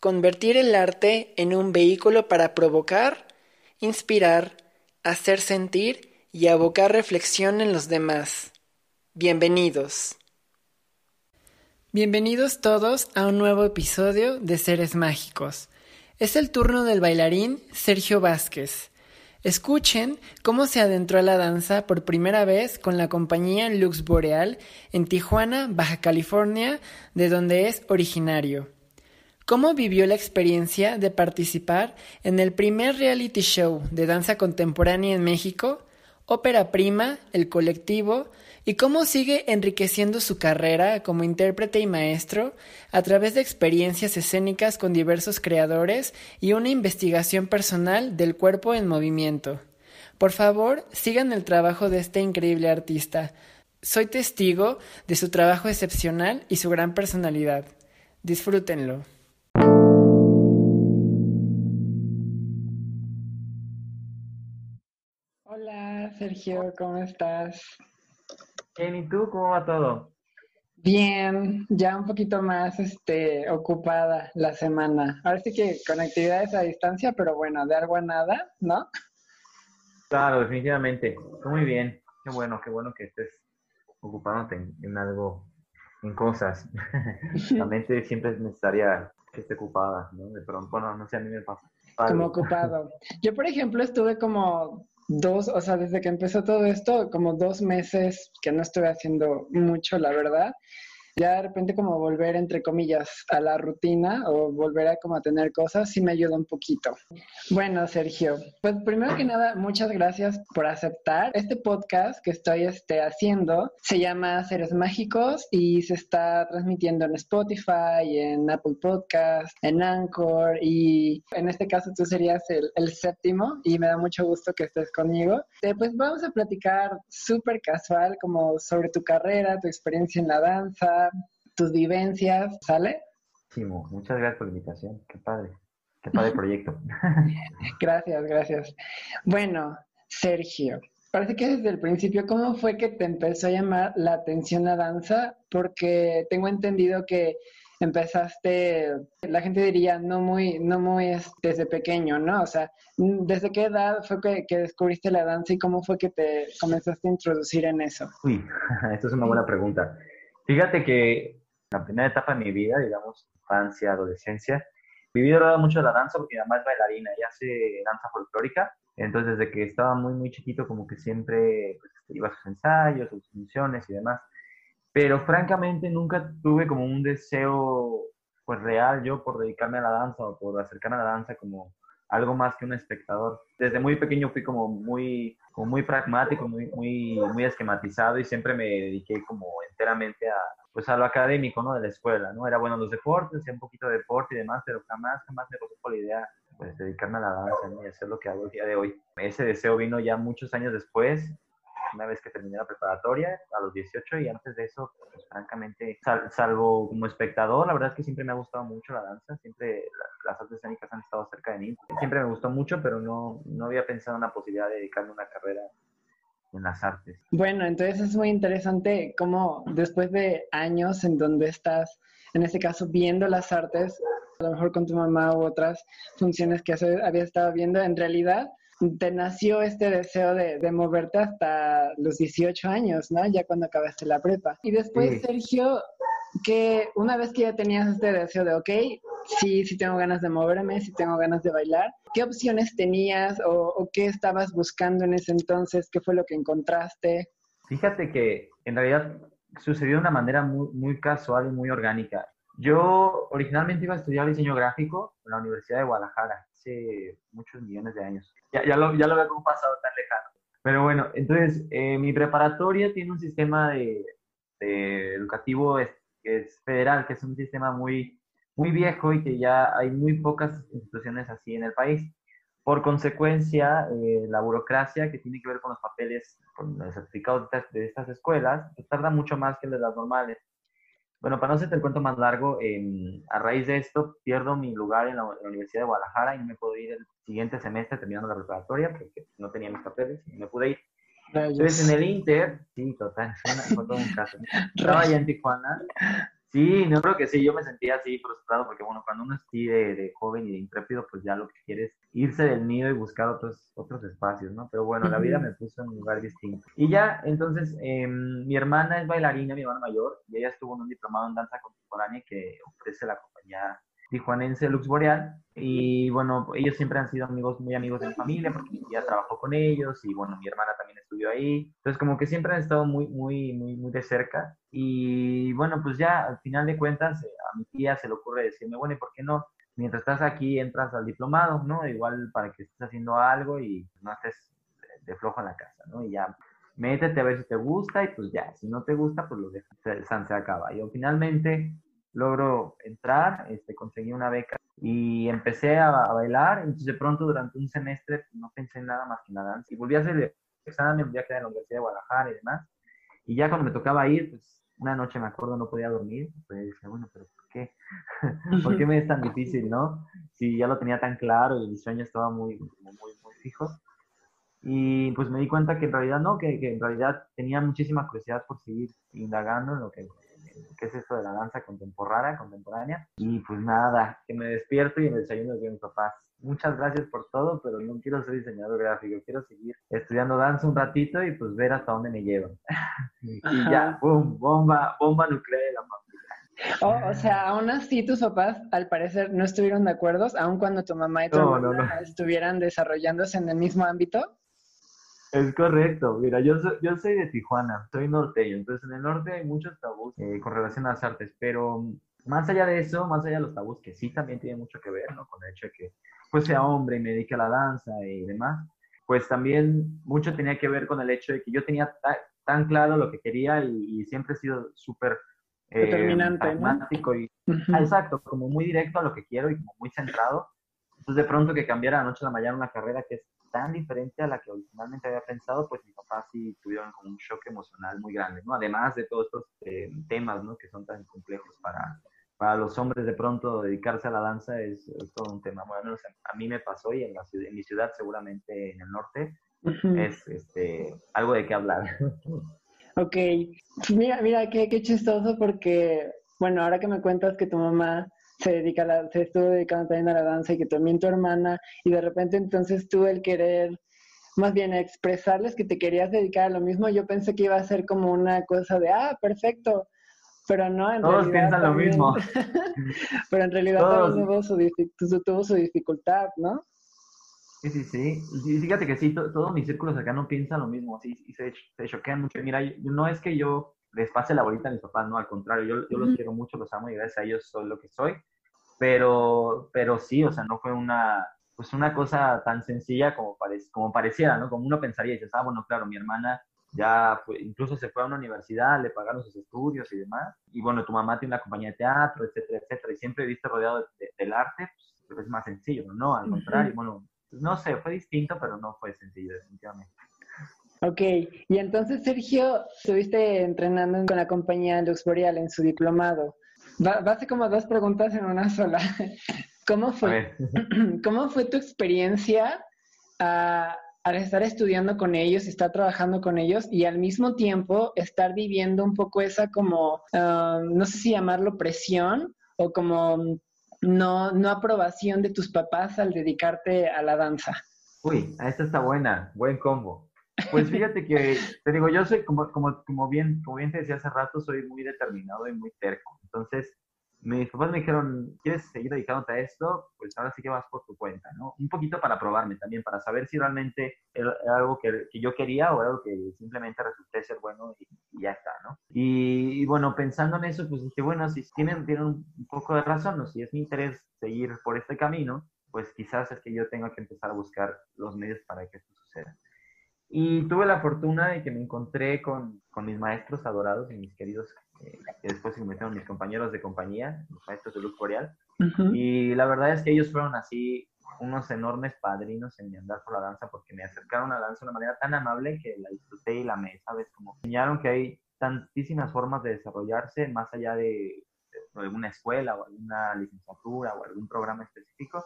convertir el arte en un vehículo para provocar, inspirar, hacer sentir y abocar reflexión en los demás. Bienvenidos. Bienvenidos todos a un nuevo episodio de Seres Mágicos. Es el turno del bailarín Sergio Vázquez. Escuchen cómo se adentró a la danza por primera vez con la compañía Lux Boreal en Tijuana, Baja California, de donde es originario. ¿Cómo vivió la experiencia de participar en el primer reality show de danza contemporánea en México, Ópera Prima, el colectivo, y cómo sigue enriqueciendo su carrera como intérprete y maestro a través de experiencias escénicas con diversos creadores y una investigación personal del cuerpo en movimiento? Por favor, sigan el trabajo de este increíble artista. Soy testigo de su trabajo excepcional y su gran personalidad. Disfrútenlo. Sergio, ¿cómo estás? Bien, ¿y tú cómo va todo? Bien, ya un poquito más este, ocupada la semana. Ahora sí que con actividades a distancia, pero bueno, de algo a nada, ¿no? Claro, definitivamente. Muy bien. Qué bueno, qué bueno que estés ocupándote en, algo, en cosas. la mente siempre es necesaria que esté ocupada, ¿no? De pronto, bueno, no sé, a mí me pasa. Como ocupado. Yo, por ejemplo, estuve como dos, o sea, desde que empezó todo esto, como dos meses que no estuve haciendo mucho, la verdad ya de repente como volver, entre comillas, a la rutina o volver a como a tener cosas, sí me ayuda un poquito. Bueno, Sergio, pues primero que nada, muchas gracias por aceptar. Este podcast que estoy este, haciendo se llama Seres Mágicos y se está transmitiendo en Spotify, en Apple Podcast, en Anchor y en este caso tú serías el, el séptimo y me da mucho gusto que estés conmigo. Eh, pues vamos a platicar súper casual como sobre tu carrera, tu experiencia en la danza, tus vivencias, ¿sale? Sí, muchas gracias por la invitación, qué padre, qué padre proyecto. gracias, gracias. Bueno, Sergio, parece que desde el principio, ¿cómo fue que te empezó a llamar la atención la danza? Porque tengo entendido que empezaste, la gente diría, no muy, no muy desde pequeño, ¿no? O sea, ¿desde qué edad fue que, que, descubriste la danza y cómo fue que te comenzaste a introducir en eso? Uy, esto es una buena pregunta. Fíjate que la primera etapa de mi vida, digamos, infancia, adolescencia, viví rodeado mucho de la danza porque mi mamá es bailarina y hace danza folclórica. Entonces, desde que estaba muy, muy chiquito, como que siempre pues, iba a sus ensayos, sus funciones y demás. Pero francamente nunca tuve como un deseo pues real yo por dedicarme a la danza o por acercarme a la danza como algo más que un espectador. Desde muy pequeño fui como muy, como muy pragmático, muy, muy, muy esquematizado y siempre me dediqué como enteramente a, pues a lo académico, ¿no? De la escuela, ¿no? Era bueno los deportes, hacía un poquito de deporte y demás, pero jamás, jamás me pasó la idea pues dedicarme a la danza y hacer lo que hago el día de hoy. Ese deseo vino ya muchos años después, una vez que terminé la preparatoria, a los 18, y antes de eso, pues, francamente, salvo como espectador, la verdad es que siempre me ha gustado mucho la danza, siempre las artes escénicas han estado cerca de mí. Siempre me gustó mucho, pero no, no había pensado en la posibilidad de dedicarme a una carrera en las artes. Bueno, entonces es muy interesante cómo después de años en donde estás, en este caso, viendo las artes, a lo mejor con tu mamá u otras funciones que había estado viendo, en realidad te nació este deseo de, moverte hasta los 18 años, ¿no? Ya cuando acabaste la prepa. Y después, Sergio, que una vez que ya tenías este deseo de, ok, sí, sí tengo ganas de moverme, sí tengo ganas de bailar, ¿qué opciones tenías o, qué estabas buscando en ese entonces? ¿Qué fue lo que encontraste? Fíjate que en realidad sucedió de una manera muy, muy casual y muy orgánica. Yo originalmente iba a estudiar diseño gráfico en la Universidad de Guadalajara hace muchos millones de años. Ya, ya, lo, ya lo veo como pasado tan lejano. Pero bueno, entonces eh, mi preparatoria tiene un sistema de, educativo es, es, federal, que es un sistema muy, muy viejo y que ya hay muy pocas instituciones así en el país. Por consecuencia, eh, la burocracia que tiene que ver con los papeles, con los certificados de estas escuelas, pues, tarda mucho más que las normales. Bueno, para no hacerte el cuento más largo, a raíz de esto pierdo mi lugar en la, Universidad de Guadalajara y no me puedo ir el siguiente semestre terminando la preparatoria porque no tenía mis papeles y me pude ir. Entonces en el Inter, sí, total, fue todo un caso. Estaba allá en Tijuana Sí, no creo que sí, yo me sentía así frustrado porque, bueno, cuando uno es así de, joven y de intrépido, pues ya lo que quiere es irse del nido y buscar otros, otros espacios, ¿no? Pero bueno, la vida me puso en un lugar distinto. Y ya, entonces, em, mi hermana es bailarina, mi hermana mayor, y ella estuvo en un diplomado en danza contemporánea que ofrece la compañía tijuanense Lux Boreal. Y bueno, ellos siempre han sido amigos, muy amigos de mi familia, porque mi tía trabajó con ellos y bueno, mi hermana también estudió ahí. Entonces, como que siempre han estado muy, muy, muy, muy de cerca. Y bueno, pues ya al final de cuentas, eh, a mi tía se le ocurre decirme, bueno, ¿y por qué no? Mientras estás aquí, entras al diplomado, ¿no? Igual para que estés haciendo algo y no estés de flojo en la casa, ¿no? Y ya métete a ver si te gusta y pues ya, si no te gusta, pues lo dejas, se, se acaba. Yo finalmente logro entrar, este, conseguí una beca y empecé a, bailar. Entonces, de pronto, durante un semestre, no pensé en nada más que nada. Y volví a hacer el examen, volví a quedar en la Universidad de Guadalajara y demás. Y ya cuando me tocaba ir, pues una noche me acuerdo, no podía dormir. Pues dije, bueno, pero ¿por qué? ¿Por qué me es tan difícil, no? Si ya lo tenía tan claro y mi sueño estaba muy, muy, muy fijo. Y pues me di cuenta que en realidad no, que, que en realidad tenía muchísima curiosidad por seguir indagando en lo que qué es esto de la danza contemporánea, contemporánea. Y pues nada, que me despierto y en el desayuno de mis papás. Muchas gracias por todo, pero no quiero ser diseñador gráfico, quiero seguir estudiando danza un ratito y pues ver hasta dónde me llevan. y ya, ¡pum! Bomba, bomba nuclear de la. Oh, o sea, aún así tus papás al parecer no estuvieron de acuerdo, aun cuando tu mamá y tu estuvieran desarrollándose en el mismo ámbito. Es correcto. Mira, yo soy, yo soy de Tijuana, soy norteño, entonces en el norte hay muchos tabús eh, con relación a las artes, pero más allá de eso, más allá de los tabús, que sí también tienen mucho que ver, ¿no? Con el hecho de que pues sea hombre y me dedique a la danza y demás, pues también mucho tenía que ver con el hecho de que yo tenía tan claro lo que quería y, siempre he sido súper eh, determinante, y exacto, como muy directo a lo que quiero y como muy centrado. Entonces de pronto que cambiara de noche a la mañana una carrera que es tan diferente a la que originalmente había pensado, pues mi papá sí tuvieron como un shock emocional muy grande, ¿no? Además de todos estos eh, temas, ¿no? Que son tan complejos para, para los hombres de pronto dedicarse a la danza es, todo un tema. Bueno, a mí me pasó y en, la, en mi ciudad, seguramente en el norte, es este, algo de qué hablar. Ok, mira, mira, qué, qué chistoso porque, bueno, ahora que me cuentas que tu mamá se dedica la, se estuvo dedicando también a la danza y que también tu hermana, y de repente entonces tú el querer, más bien expresarles que te querías dedicar a lo mismo, yo pensé que iba a ser como una cosa de, ah, perfecto, pero no, en Todos piensan lo mismo. pero en realidad tuvo su, tuvo su dificultad, ¿no? Sí, sí, sí. Y fíjate que sí, todos mis círculos acá no piensan lo mismo, sí, y se, se choquean mucho. Mira, no es que yo les pase la bolita a mis papás, no, al contrario, yo, yo los quiero mucho, los amo y gracias a ellos soy lo que soy, pero, pero sí, o sea, no fue una, pues una cosa tan sencilla como, como pareciera, ¿no? Como uno pensaría, y dices, ah, bueno, claro, mi hermana ya incluso se fue a una universidad, le pagaron sus estudios y demás, y bueno, tu mamá tiene una compañía de teatro, etcétera, etcétera, y siempre viste rodeado del arte, pues es más sencillo, ¿no? Al contrario, bueno, no sé, fue distinto, pero no fue sencillo, definitivamente. Ok, y entonces Sergio, estuviste entrenando con la compañía Lux Boreal en su diplomado. Va, a ser como dos preguntas en una sola. ¿Cómo fue, ¿cómo fue tu experiencia al estar estudiando con ellos, estar trabajando con ellos y al mismo tiempo estar viviendo un poco esa como, ah, no sé si llamarlo presión o como no, no aprobación de tus papás al dedicarte a la danza? Uy, esta está buena, buen combo. Pues fíjate que, te digo, yo soy, como, como, como, bien, como bien te decía hace rato, soy muy determinado y muy terco. Entonces, mis papás me dijeron, ¿quieres seguir dedicándote a esto? Pues ahora sí que vas por tu cuenta, ¿no? Un poquito para probarme también, para saber si realmente era, algo que, yo quería o algo que simplemente resulté ser bueno y, ya está, ¿no? Y, bueno, pensando en eso, pues dije, bueno, si tienen, tienen un poco de razón, o si es mi interés seguir por este camino, pues quizás es que yo tenga que empezar a buscar los medios para que esto suceda. Y tuve la fortuna de que me encontré con, con mis maestros adorados y mis queridos, eh, que después se convirtieron mis compañeros de compañía, los maestros de Luz Boreal, Y la verdad es que ellos fueron así unos enormes padrinos en mi andar por la danza porque me acercaron a la danza de una manera tan amable que la disfruté y la me, ¿sabes? Como enseñaron que hay tantísimas formas de desarrollarse más allá de, de alguna escuela o alguna licenciatura o algún programa específico.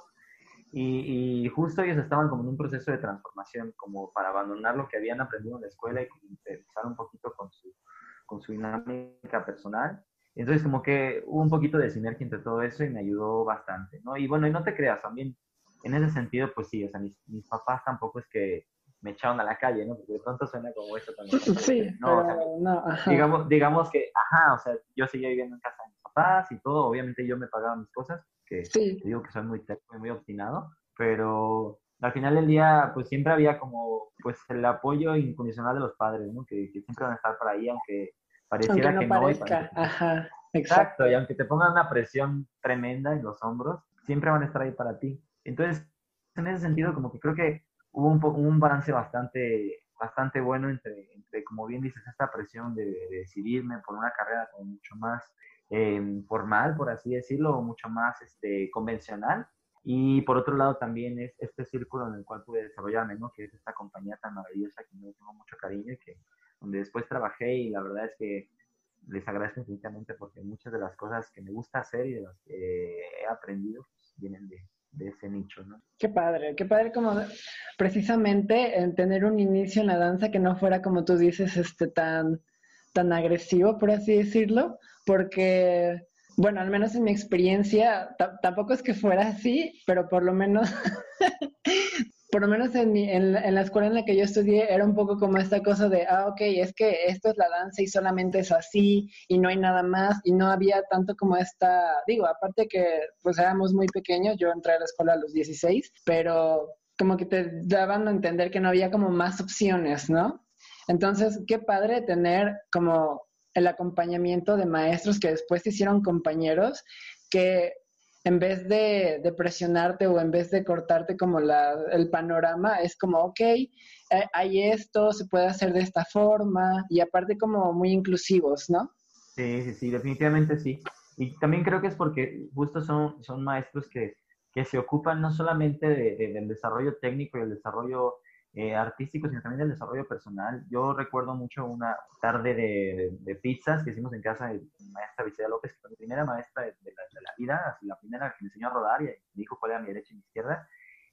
Y, justo ellos estaban como en un proceso de transformación, como para abandonar lo que habían aprendido en la escuela y empezar un poquito con su, con su dinámica personal. Entonces como que hubo un poquito de sinergia entre todo eso y me ayudó bastante, ¿no? Y bueno, y no te creas, también en ese sentido, pues sí, o sea, mis, mis papás tampoco es que me echaron a la calle, ¿no? Porque de pronto suena como eso también. Sí, no, no ajá. Digamos, digamos que, ajá, o sea, yo seguía viviendo en casa de mis papás y todo, obviamente yo me pagaba mis cosas, que sí. digo que soy muy terco y muy obstinado, pero al final del día, pues siempre había como, pues el apoyo incondicional de los padres, ¿no? Que, que siempre van a estar por ahí, aunque pareciera aunque no que parezca. no. Ajá, exacto. Y aunque te pongan una presión tremenda en los hombros, siempre van a estar ahí para ti. Entonces, en ese sentido, como que creo que hubo un, un balance bastante, bastante bueno entre, entre, como bien dices, esta presión de, de decidirme por una carrera como mucho más eh, formal, por así decirlo, mucho más este, convencional. Y por otro lado también es este círculo en el cual pude desarrollarme, ¿no? Que es esta compañía tan maravillosa que me tengo mucho cariño y que donde después trabajé y la verdad es que les agradezco infinitamente porque muchas de las cosas que me gusta hacer y de las que he aprendido pues, vienen de, de ese nicho, ¿no? Qué padre, qué padre como precisamente en tener un inicio en la danza que no fuera como tú dices, este tan, tan agresivo, por así decirlo, porque, bueno, al menos en mi experiencia, tampoco es que fuera así, pero por lo menos por lo menos en, mi, en, la escuela en la que yo estudié, era un poco como esta cosa de, ah, ok, es que esto es la danza y solamente es así y no hay nada más y no había tanto como esta, digo, aparte que pues éramos muy pequeños, yo entré a la escuela a los 16, pero como que te daban a entender que no había como más opciones, ¿no? Entonces, qué padre tener como el acompañamiento de maestros que después te hicieron compañeros que en vez de, presionarte o en vez de cortarte como la, el panorama, es como, ok, eh, hay esto, se puede hacer de esta forma y aparte como muy inclusivos, ¿no? Sí, sí, sí, definitivamente sí. Y también creo que es porque justo son, son maestros que, que se ocupan no solamente del desarrollo técnico y el desarrollo eh, artístico, sino también del desarrollo personal. Yo recuerdo mucho una tarde de, de, pizzas que hicimos en casa de maestra Victoria López, que fue mi primera maestra de, la, de, la, vida, la primera que me enseñó a rodar y me dijo cuál era mi derecha y mi izquierda.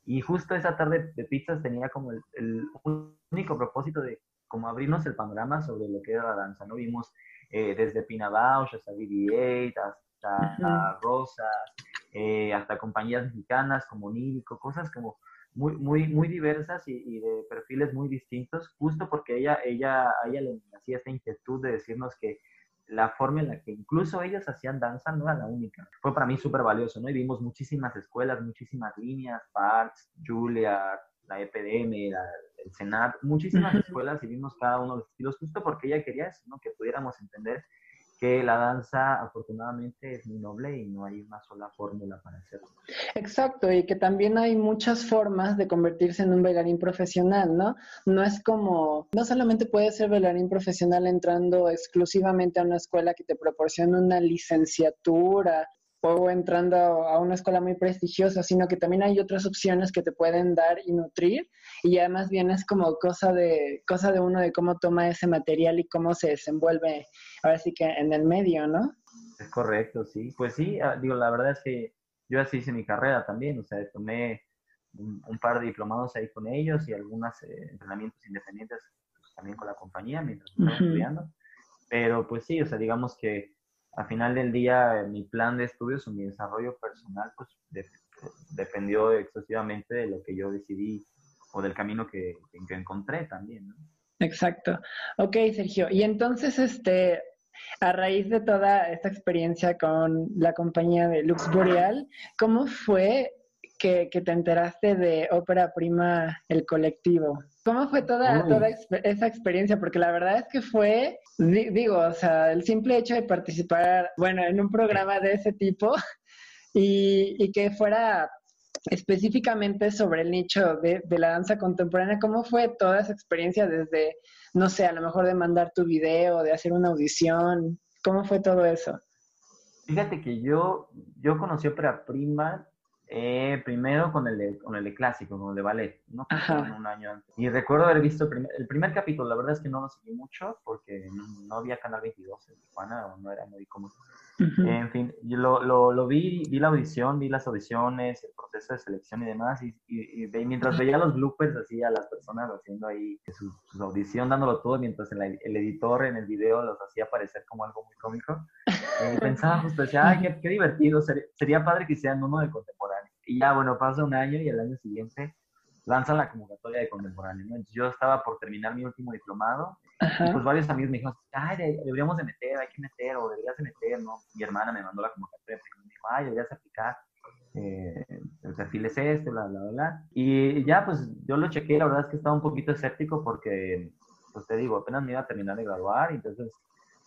Y justo esa tarde de pizzas tenía como el, el único propósito de como abrirnos el panorama sobre lo que era la danza, ¿no? Vimos eh, desde Pina Bausch hasta BB-8, hasta Rosas, eh, hasta compañías mexicanas como Nírico, cosas como muy, muy, muy diversas y, de perfiles muy distintos, justo porque ella, ella, a ella le hacía esta inquietud de decirnos que la forma en la que incluso ellas hacían danza no era la única. Fue para mí súper valioso, ¿no? Y vimos muchísimas escuelas, muchísimas líneas, Parks, Julia, la EPDM, el Senat, muchísimas escuelas y vimos cada uno de los estilos, justo porque ella quería eso, ¿no? Que pudiéramos entender que la danza afortunadamente es muy noble y no hay una sola fórmula para hacerlo. Exacto, y que también hay muchas formas de convertirse en un bailarín profesional, ¿no? No es como, no solamente puedes ser bailarín profesional entrando exclusivamente a una escuela que te proporciona una licenciatura o entrando a una escuela muy prestigiosa, sino que también hay otras opciones que te pueden dar y nutrir y además bien es como cosa de cosa de uno de cómo toma ese material y cómo se desenvuelve ahora sí que en el medio, ¿no? Es correcto, sí. Pues sí, ah, digo, la verdad es que yo así hice mi carrera también, o sea, tomé un, par de diplomados ahí con ellos y algunos eh, entrenamientos independientes pues, también con la compañía mientras estaba estudiando. Pero pues sí, o sea, digamos que al final del día mi plan de estudios o mi desarrollo personal pues dependió exclusivamente de lo que yo decidí o del camino que, que encontré también, ¿no? Exacto. Ok, Sergio. Y entonces, este, a raíz de toda esta experiencia con la compañía de Lux Boreal, ¿cómo fue que, que te enteraste de Ópera Prima, el colectivo? ¿Cómo fue toda, toda esa experiencia? Porque la verdad es que fue, digo, o sea, el simple hecho de participar, bueno, en un programa de ese tipo y, y que fuera específicamente sobre el nicho de, de, la danza contemporánea, ¿cómo fue toda esa experiencia desde, no sé, a lo mejor de mandar tu video, de hacer una audición? ¿Cómo fue todo eso? Fíjate que yo, yo conocí ópera prima eh, primero con el, de, con el de clásico, con el de ballet, ¿no? Un año antes. Y recuerdo haber visto el primer, capítulo, la verdad es que no lo seguí mucho porque no, había Canal 22 en Tijuana, o no era muy común. En fin, yo lo, lo, lo, vi, vi la audición, vi las audiciones, el proceso de selección y demás, y, y, mientras veía los bloopers así a las personas haciendo ahí su, su audición, dándolo todo, mientras el, el, editor en el video los hacía parecer como algo muy cómico, eh, pensaba justo, decía, ay, qué, qué divertido, sería, sería, padre que hicieran uno de contemporáneo. Y ya, bueno, pasa un año y el año siguiente lanzan la convocatoria de contemporáneo, ¿no? yo estaba por terminar mi último diplomado, y pues varios amigos me dijeron, ay, deberíamos de meter, hay que meter, o deberías de meter, ¿no? Mi hermana me mandó la convocatoria y me dijo, ay, deberías aplicar, eh, el perfil es este, bla, bla, bla. Y ya, pues yo lo chequé, la verdad es que estaba un poquito escéptico porque, pues te digo, apenas me iba a terminar de graduar, entonces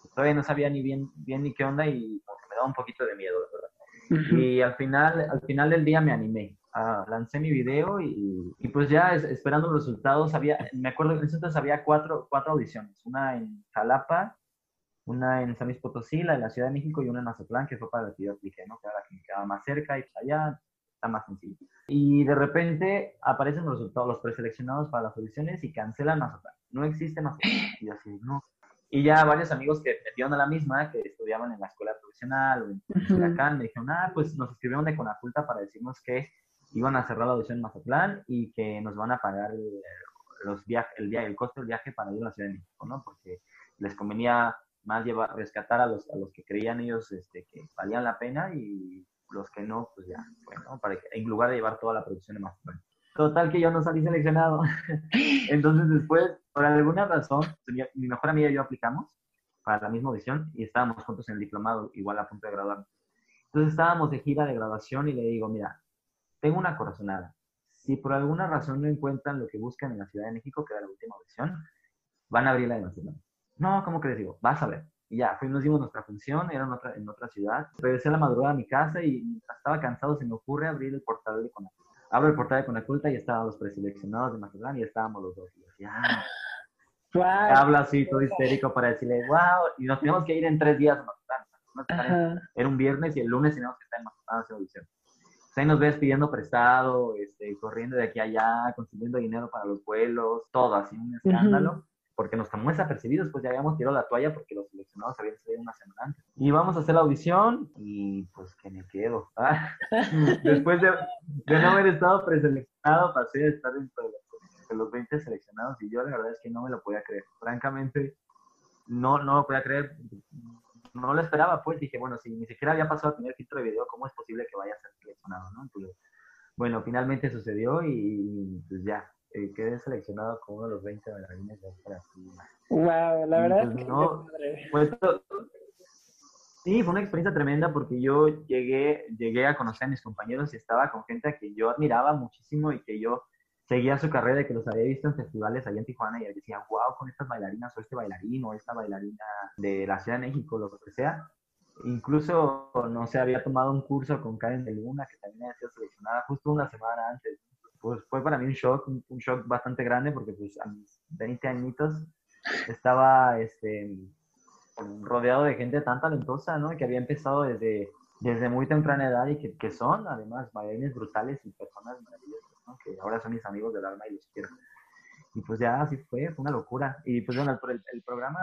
pues, todavía no sabía ni bien, bien ni qué onda y me daba un poquito de miedo, verdad. Y al final, al final del día me animé. Ah, lancé mi video y, y pues ya esperando los resultados, había, me acuerdo que entonces había cuatro, cuatro audiciones, una en Jalapa, una en San Luis Potosí, la en la Ciudad de México y una en Mazatlán, que fue para la que yo apliqué, ¿no? que era la que me quedaba más cerca y pues allá está más sencillo. Y de repente aparecen los resultados, los preseleccionados para las audiciones y cancelan Mazatlán. No existe Mazatlán. Y así, no. Y ya varios amigos que metieron a la misma, que estudiaban en la escuela profesional o en Huracán, me dijeron, ah, pues nos escribieron de Conaculta para decirnos que iban a cerrar la audición en y que nos van a pagar el, los viajes, el, día, el costo del viaje para ir a la Ciudad de México, ¿no? Porque les convenía más llevar, rescatar a los, a los que creían ellos este, que valían la pena y los que no, pues ya, bueno, para que, en lugar de llevar toda la producción de Mazatlán. Total que yo no salí seleccionado. Entonces después, por alguna razón, mi mejor amiga y yo aplicamos para la misma audición y estábamos juntos en el diplomado, igual a punto de graduarnos. Entonces estábamos de gira de graduación y le digo, mira, tengo una corazonada. Si por alguna razón no encuentran lo que buscan en la Ciudad de México, que era la última audición, van a abrir la de Barcelona. No, ¿cómo que les digo? Vas a ver. Y ya, fuimos, dimos nuestra función, era en otra, en otra ciudad. Regresé a la madrugada a mi casa y estaba cansado, se me ocurre abrir el portal de Conaculta. Abro el portal de Conaculta y estaban los preseleccionados de Mazatlán y estábamos los dos. Y decía, ah". Habla así, todo histérico para decirle, wow, y nos teníamos que ir en tres días a Mazatlán. Era un viernes y el lunes teníamos que estar en Mazatlán hacer audición ahí nos ves pidiendo prestado, este, corriendo de aquí a allá, consiguiendo dinero para los vuelos, todo así, un escándalo. Porque nos tomó desapercibidos, pues ya habíamos tirado la toalla porque los seleccionados habían salido una semana antes. Y vamos a hacer la audición y pues que me quedo. ¿ah? Después de, no haber estado preseleccionado, pasé a estar dentro de los, 20 seleccionados y yo la verdad es que no me lo podía creer. Francamente, no, no lo podía creer no lo esperaba, pues dije, bueno, si ni siquiera había pasado a tener filtro de video, ¿cómo es posible que vaya a ser seleccionado, no? bueno, finalmente sucedió y pues ya, eh, quedé seleccionado como uno de los 20 bailarines de para Wow, la verdad pues, es que no, pues, Sí, fue una experiencia tremenda porque yo llegué, llegué a conocer a mis compañeros y estaba con gente que yo admiraba muchísimo y que yo seguía su carrera y que los había visto en festivales allá en Tijuana y decía, wow, con estas bailarinas o este bailarín o esta bailarina de la Ciudad de México, lo que sea. Incluso, no sé, había tomado un curso con Karen de Luna, que también había sido seleccionada justo una semana antes. Pues fue para mí un shock, un, shock bastante grande porque pues a mis 20 añitos estaba este, rodeado de gente tan talentosa, ¿no? Que había empezado desde, desde muy temprana edad y que, que son además bailarines brutales y personas maravillosas que ahora son mis amigos del alma y los quiero. Y pues ya así fue, fue una locura. Y pues bueno, el, el programa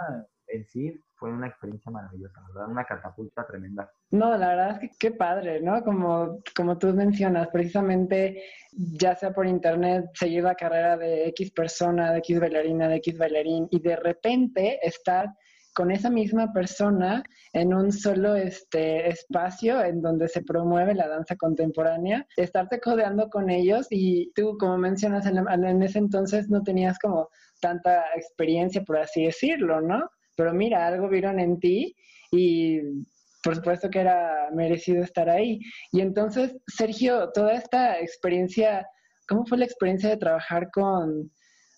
en sí fue una experiencia maravillosa, ¿verdad? Una catapulta tremenda. No, la verdad es que qué padre, ¿no? Como, como tú mencionas, precisamente, ya sea por internet, seguir la carrera de X persona, de X bailarina, de X bailarín, y de repente estar con esa misma persona en un solo este, espacio en donde se promueve la danza contemporánea, estarte codeando con ellos y tú, como mencionas, en, en ese entonces no tenías como tanta experiencia, por así decirlo, ¿no? Pero mira, algo vieron en ti y por supuesto que era merecido estar ahí. Y entonces, Sergio, toda esta experiencia, ¿cómo fue la experiencia de trabajar con,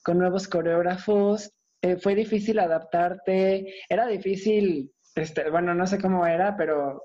con nuevos coreógrafos? Eh, fue difícil adaptarte, era difícil, este, bueno, no sé cómo era, pero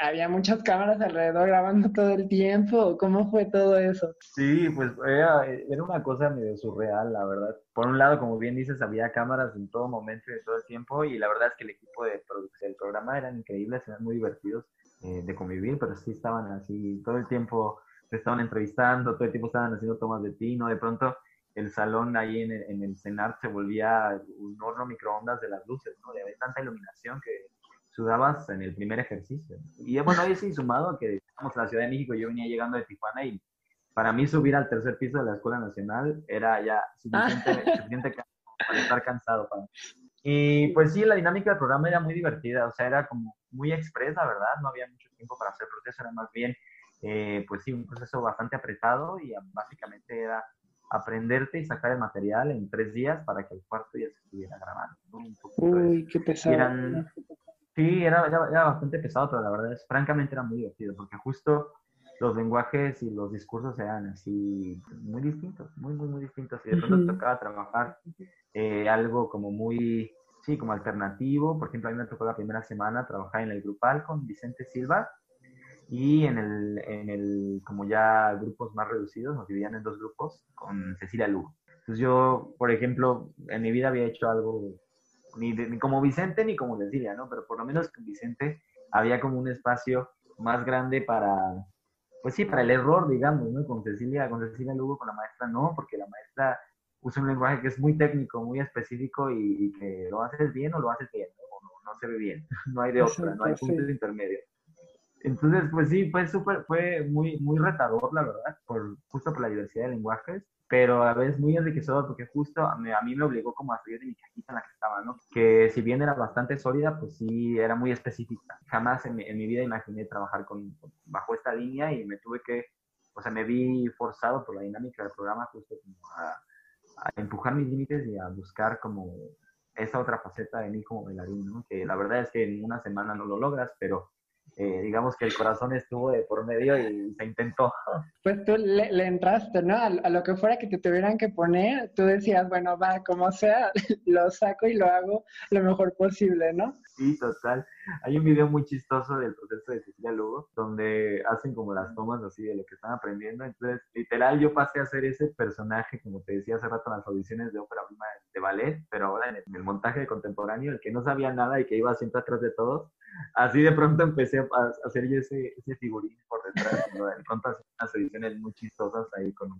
había muchas cámaras alrededor grabando todo el tiempo. ¿Cómo fue todo eso? Sí, pues era, una cosa medio surreal, la verdad. Por un lado, como bien dices, había cámaras en todo momento y de todo el tiempo y la verdad es que el equipo de producción del programa eran increíbles, eran muy divertidos eh, de convivir, pero sí estaban así todo el tiempo, te estaban entrevistando, todo el tiempo estaban haciendo tomas de ti, ¿no? De pronto el salón ahí en el, en el CENAR se volvía un horno microondas de las luces, ¿no? De tanta iluminación que sudabas en el primer ejercicio. Y bueno, ahí sí, sumado a que estamos en la Ciudad de México, yo venía llegando de Tijuana y para mí subir al tercer piso de la Escuela Nacional era ya suficiente, suficiente para estar cansado. Para Y pues sí, la dinámica del programa era muy divertida, o sea, era como muy expresa, ¿verdad? No había mucho tiempo para hacer proceso, era más bien, eh, pues sí, un proceso bastante apretado y básicamente era aprenderte y sacar el material en tres días para que el cuarto ya se estuviera grabando. Uy, qué pesado. sí, era, era, bastante pesado, pero la verdad es, francamente era muy divertido, porque justo los lenguajes y los discursos eran así muy distintos, muy, muy, muy distintos. Y de pronto tocaba trabajar eh, algo como muy, sí, como alternativo. Por ejemplo, a mí me tocó la primera semana trabajar en el grupal con Vicente Silva y en el, en el, como ya grupos más reducidos, nos dividían en dos grupos con Cecilia Lugo. Entonces yo, por ejemplo, en mi vida había hecho algo, ni, ni como Vicente ni como Cecilia, ¿no? Pero por lo menos con Vicente había como un espacio más grande para, pues sí, para el error, digamos, ¿no? Con Cecilia, con Cecilia Lugo, con la maestra no, porque la maestra usa un lenguaje que es muy técnico, muy específico y, que lo haces bien o lo haces bien, ¿no? O no, no se ve bien, no hay de otra, no hay puntos intermedios. Entonces, pues sí, fue súper, fue muy, muy retador, la verdad, por, justo por la diversidad de lenguajes, pero a veces muy enriquecedor porque justo a mí, a mí, me obligó como a salir de mi cajita en la que estaba, ¿no? Que si bien era bastante sólida, pues sí, era muy específica. Jamás en mi, en mi vida imaginé trabajar con, bajo esta línea y me tuve que, o sea, me vi forzado por la dinámica del programa justo como a, a empujar mis límites y a buscar como esa otra faceta de mí como bailarín, ¿no? Que la verdad es que en una semana no lo logras, pero eh, digamos que el corazón estuvo de por medio y se intentó. Pues tú le, entraste, ¿no? A, lo que fuera que te tuvieran que poner, tú decías, bueno, va, como sea, lo saco y lo hago lo mejor posible, ¿no? Sí, total. Hay un video muy chistoso del proceso de Cecilia Lugo, donde hacen como las tomas así de lo que están aprendiendo. Entonces, literal, yo pasé a ser ese personaje, como te decía hace rato en las audiciones de ópera prima de ballet, pero ahora en el, montaje contemporáneo, el que no sabía nada y que iba siempre atrás de todos así de pronto empecé a, hacer yo ese, ese figurín por detrás, de pronto hacía unas ediciones muy chistosas ahí con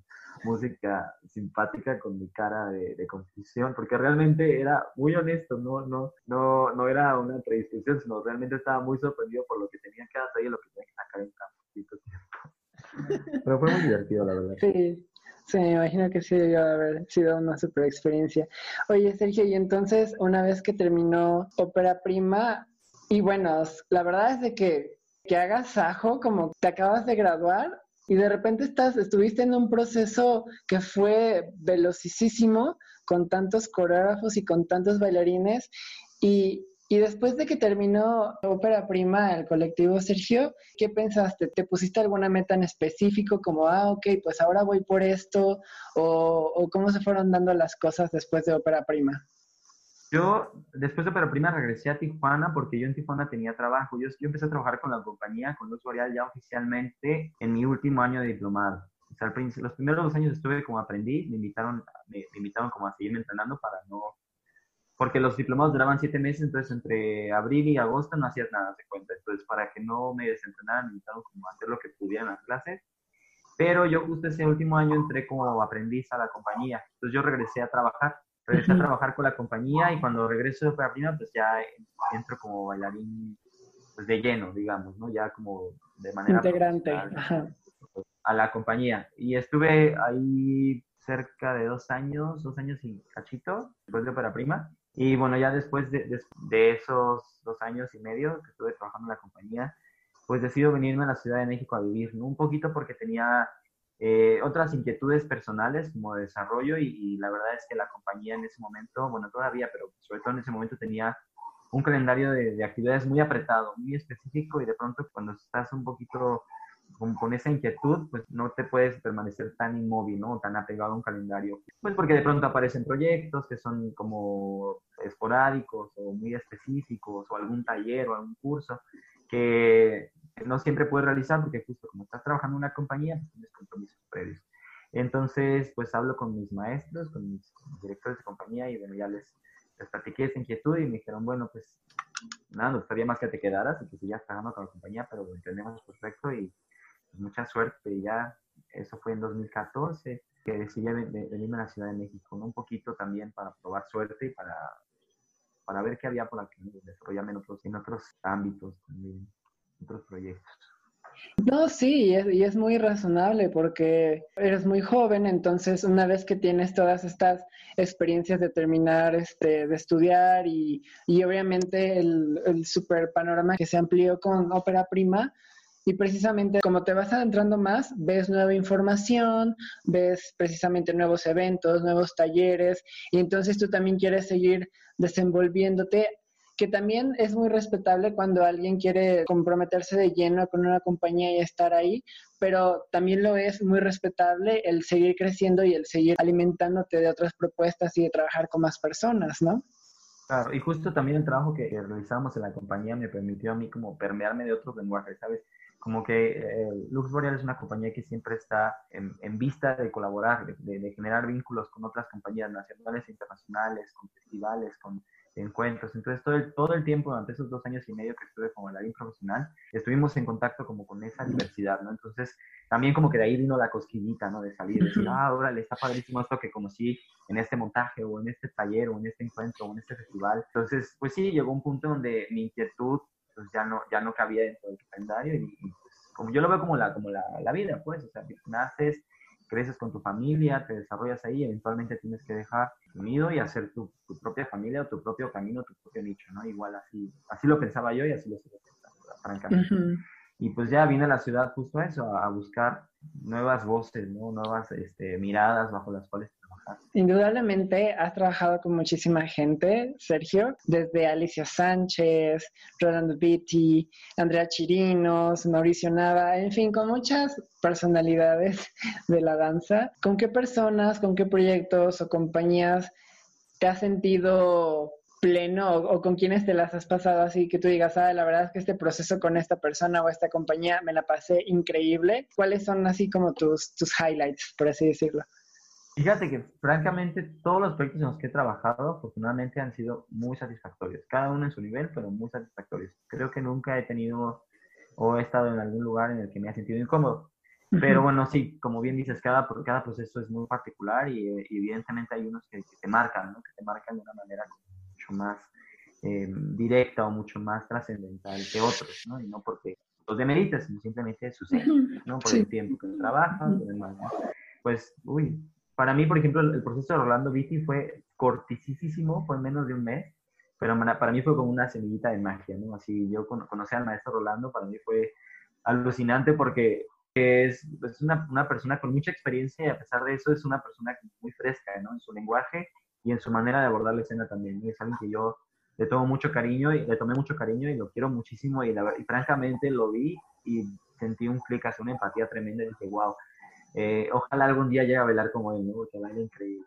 música simpática, con mi cara de, de, confusión, porque realmente era muy honesto, no, no, no, no era una predisposición, sino realmente estaba muy sorprendido por lo que tenía que hacer y lo que tenía que sacar en tan poquito tiempo. Pero fue muy divertido, la verdad. Sí. Sí, me imagino que sí debió haber sido una super experiencia. Oye, Sergio, y entonces, una vez que terminó Ópera Prima, y bueno, la verdad es de que, que hagas ajo, como te acabas de graduar y de repente estás, estuviste en un proceso que fue velocísimo, con tantos coreógrafos y con tantos bailarines. Y, y después de que terminó Ópera Prima, el colectivo Sergio, ¿qué pensaste? ¿Te pusiste alguna meta en específico como, ah, ok, pues ahora voy por esto? ¿O, o cómo se fueron dando las cosas después de Ópera Prima? Yo, después de Opera Prima, regresé a Tijuana porque yo en Tijuana tenía trabajo. Yo, yo empecé a trabajar con la compañía, con Luz Boreal, ya oficialmente en mi último año de diplomado. O sea, los primeros dos años estuve como aprendiz, me invitaron, me, invitaron como a seguirme entrenando para no... Porque los diplomados duraban siete meses, entonces entre abril y agosto no hacías nada, se cuenta. Entonces, para que no me desentrenaran, me invitaron como a hacer lo que pudiera en las clases. Pero yo justo ese último año entré como aprendiz a la compañía. Entonces yo regresé a trabajar regresé a trabajar con la compañía y cuando regreso de prima, pues ya entro como bailarín pues de lleno, digamos, ¿no? Ya como de manera... Integrante. A la compañía. Y estuve ahí cerca de dos años, dos años y cachito, después de Opera Prima. Y bueno, ya después de, de, esos dos años y medio que estuve trabajando en la compañía, pues decido venirme a la Ciudad de México a vivir, ¿no? Un poquito porque tenía eh, otras inquietudes personales como de desarrollo y, la verdad es que la compañía en ese momento, bueno, todavía, pero sobre todo en ese momento tenía un calendario de, actividades muy apretado, muy específico y de pronto cuando estás un poquito con, esa inquietud, pues no te puedes permanecer tan inmóvil, ¿no? Tan apegado a un calendario. Pues porque de pronto aparecen proyectos que son como esporádicos o muy específicos o algún taller o algún curso que no siempre puedes realizar porque justo como estás trabajando en una compañía, tienes compromisos previos. Entonces, pues hablo con mis maestros, con mis, directores de compañía y bueno, ya les, les platiqué esa inquietud y me dijeron, bueno, pues nada, nos gustaría más que te quedaras y que sigas trabajando con la compañía, pero lo entendemos perfecto y pues, mucha suerte. Y ya, eso fue en 2014 que decidí venirme a la Ciudad de México, ¿no? un poquito también para probar suerte y para, para ver qué había por aquí, desarrollarme en otros, en otros ámbitos también, otros proyectos. No, sí, y es, y es, muy razonable porque eres muy joven, entonces una vez que tienes todas estas experiencias de terminar, este, de estudiar y, y obviamente el, el super panorama que se amplió con ópera prima, y precisamente como te vas adentrando más, ves nueva información, ves precisamente nuevos eventos, nuevos talleres, y entonces tú también quieres seguir desenvolviéndote, que también es muy respetable cuando alguien quiere comprometerse de lleno con una compañía y estar ahí, pero también lo es muy respetable el seguir creciendo y el seguir alimentándote de otras propuestas y de trabajar con más personas, ¿no? Claro, y justo también el trabajo que realizamos en la compañía me permitió a mí como permearme de otros lenguajes, ¿sabes? como que eh, Lux Boreal es una compañía que siempre está en, en vista de colaborar, de, de, generar vínculos con otras compañías nacionales e internacionales, con festivales, con encuentros. Entonces, todo el, todo el tiempo, durante esos dos años y medio que estuve como bailarín profesional, estuvimos en contacto como con esa diversidad, ¿no? Entonces, también como que de ahí vino la cosquillita, ¿no? De salir, de decir, ah, órale, está padrísimo esto que conocí en este montaje, o en este taller, o en este encuentro, o en este festival. Entonces, pues sí, llegó un punto donde mi inquietud pues ya no, ya no cabía dentro del calendario y, pues, como yo lo veo como la, como la, la, vida, pues, o sea, naces, creces con tu familia, te desarrollas ahí, eventualmente tienes que dejar tu nido y hacer tu, tu, propia familia o tu propio camino, tu propio nicho, ¿no? Igual así, así lo pensaba yo y así lo sigo pensando, francamente. Y pues ya vine a la ciudad justo a eso, a, buscar nuevas voces, ¿no? Nuevas este, miradas bajo las cuales Indudablemente has trabajado con muchísima gente, Sergio, desde Alicia Sánchez, Rolando Vitti, Andrea Chirinos, Mauricio Nava, en fin, con muchas personalidades de la danza. ¿Con qué personas, con qué proyectos o compañías te has sentido pleno o, con quiénes te las has pasado así que tú digas, ah, la verdad es que este proceso con esta persona o esta compañía me la pasé increíble. ¿Cuáles son así como tus, tus highlights, por así decirlo? Fíjate que francamente todos los proyectos en los que he trabajado afortunadamente han sido muy satisfactorios, cada uno en su nivel, pero muy satisfactorios. Creo que nunca he tenido o he estado en algún lugar en el que me ha sentido incómodo. Pero bueno, sí, como bien dices, cada, cada proceso es muy particular y, evidentemente hay unos que, te marcan, ¿no? que te marcan de una manera mucho más eh, directa o mucho más trascendental que otros, ¿no? Y no porque los demerites, sino simplemente suceden, ¿no? Por el tiempo que trabajan, demás, Pues, uy, para mí, por ejemplo, el, proceso de Rolando Vitti fue cortisísimo, fue menos de un mes, pero para mí fue como una semillita de magia, ¿no? Así, yo conocí al maestro Rolando, para mí fue alucinante porque es, es una, una, persona con mucha experiencia y a pesar de eso es una persona muy fresca, ¿no? En su lenguaje y en su manera de abordar la escena también. Es alguien que yo le tomo mucho cariño y le tomé mucho cariño y lo quiero muchísimo y, la, y francamente lo vi y sentí un clic, así una empatía tremenda y dije, wow, eh, ojalá algún día llegue a bailar como él, ¿no? Que baila increíble.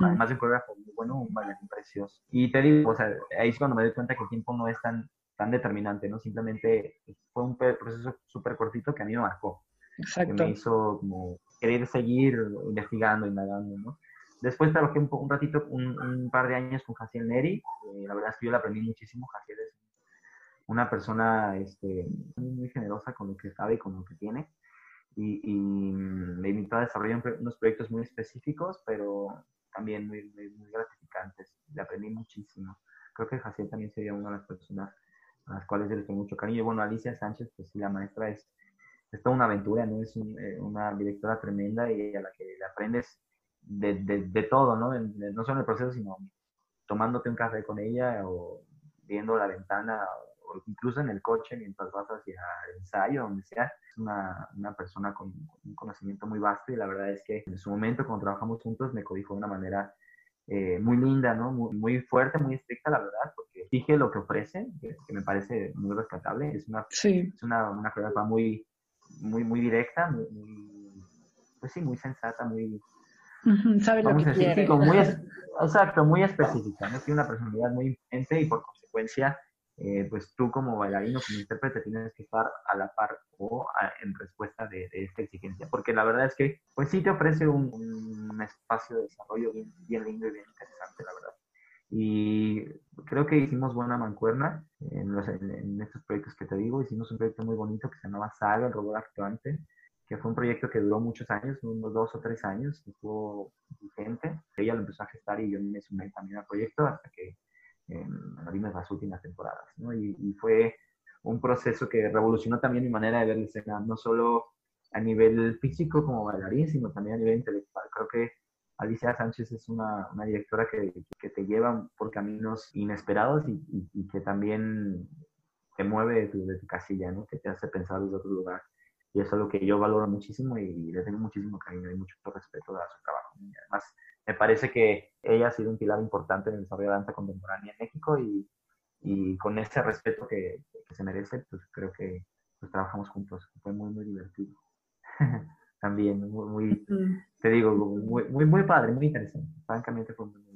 Además de un coreógrafo muy bueno, un bailarín precioso. Y te digo, o sea, ahí es cuando me doy cuenta que el tiempo no es tan, tan determinante, ¿no? Simplemente fue un proceso súper cortito que a mí me marcó. Exacto. Que me hizo como querer seguir investigando, indagando, ¿no? Después trabajé un, un ratito, un, un, par de años con Jaciel Neri. Eh, la verdad es que yo le aprendí muchísimo. Jaciel es una persona este, muy generosa con lo que sabe y con lo que tiene y, me invitó a desarrollar unos proyectos muy específicos, pero también muy, muy, gratificantes. Le aprendí muchísimo. Creo que Jaciel también sería una de las personas a las cuales le tengo mucho cariño. Bueno, Alicia Sánchez, pues sí, la maestra es, es toda una aventura, ¿no? Es eh, una directora tremenda y a la que le aprendes de, de, de todo, ¿no? no solo en el proceso, sino tomándote un café con ella o viendo la ventana incluso en el coche mientras vas hacia el ensayo, donde sea. Es una, una persona con, un conocimiento muy vasto y la verdad es que en su momento cuando trabajamos juntos me cobijó de una manera eh, muy linda, ¿no? Muy, muy, fuerte, muy estricta, la verdad, porque dije lo que ofrece, que, me parece muy rescatable. Es una, es una, una muy, muy, muy directa, muy, pues sí, muy sensata, muy... Sabe lo que quiere. muy, exacto, muy específica, ¿no? Tiene una personalidad muy importante y por consecuencia eh, pues tú como bailarino, como intérprete, tienes que estar a la par o en respuesta de, esta exigencia. Porque la verdad es que, pues sí te ofrece un, espacio de desarrollo bien, bien lindo y bien interesante, la verdad. Y creo que hicimos buena mancuerna en, en, estos proyectos que te digo. Hicimos un proyecto muy bonito que se llamaba Saga, el robot actuante, que fue un proyecto que duró muchos años, unos dos o tres años, estuvo vigente. Ella lo empezó a gestar y yo me sumé también al proyecto hasta que eh, vimos las últimas temporadas. ¿no? Y, fue un proceso que revolucionó también mi manera de ver la escena, no solo a nivel físico como bailarín, sino también a nivel intelectual. Creo que Alicia Sánchez es una, directora que, que, te lleva por caminos inesperados y, y, que también te mueve de tu, de tu, casilla, ¿no? que te hace pensar desde otro lugar. Y eso es lo que yo valoro muchísimo y le tengo muchísimo cariño y mucho respeto a su trabajo. Y además, me parece que ella ha sido un pilar importante en el desarrollo de la danza contemporánea en México y, y con ese respeto que, que, se merece, pues creo que pues, trabajamos juntos. Fue muy, muy divertido. también muy, te digo, muy, muy, muy padre, muy interesante. Francamente fue muy.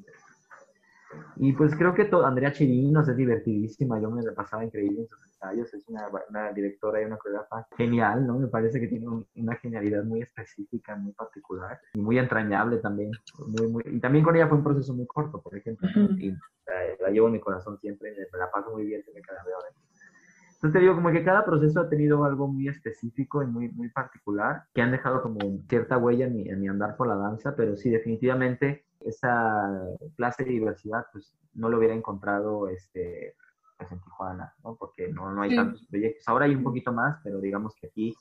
Y pues creo que todo, Andrea Chirinos es divertidísima, yo me la pasaba increíble en sus ensayos, es una, una directora y una coreógrafa genial, ¿no? Me parece que tiene una genialidad muy específica, muy particular y muy entrañable también. Muy, muy, y también con ella fue un proceso muy corto, por ejemplo, y la, llevo en mi corazón siempre, me la paso muy bien, me cada vez entonces te digo, como que cada proceso ha tenido algo muy específico y muy, muy particular, que han dejado como cierta huella en mi, en mi andar por la danza, pero sí, definitivamente esa clase de diversidad, pues no lo hubiera encontrado este, pues, en Tijuana, ¿no? Porque no, no hay tantos proyectos. Ahora hay un poquito más, pero digamos que aquí,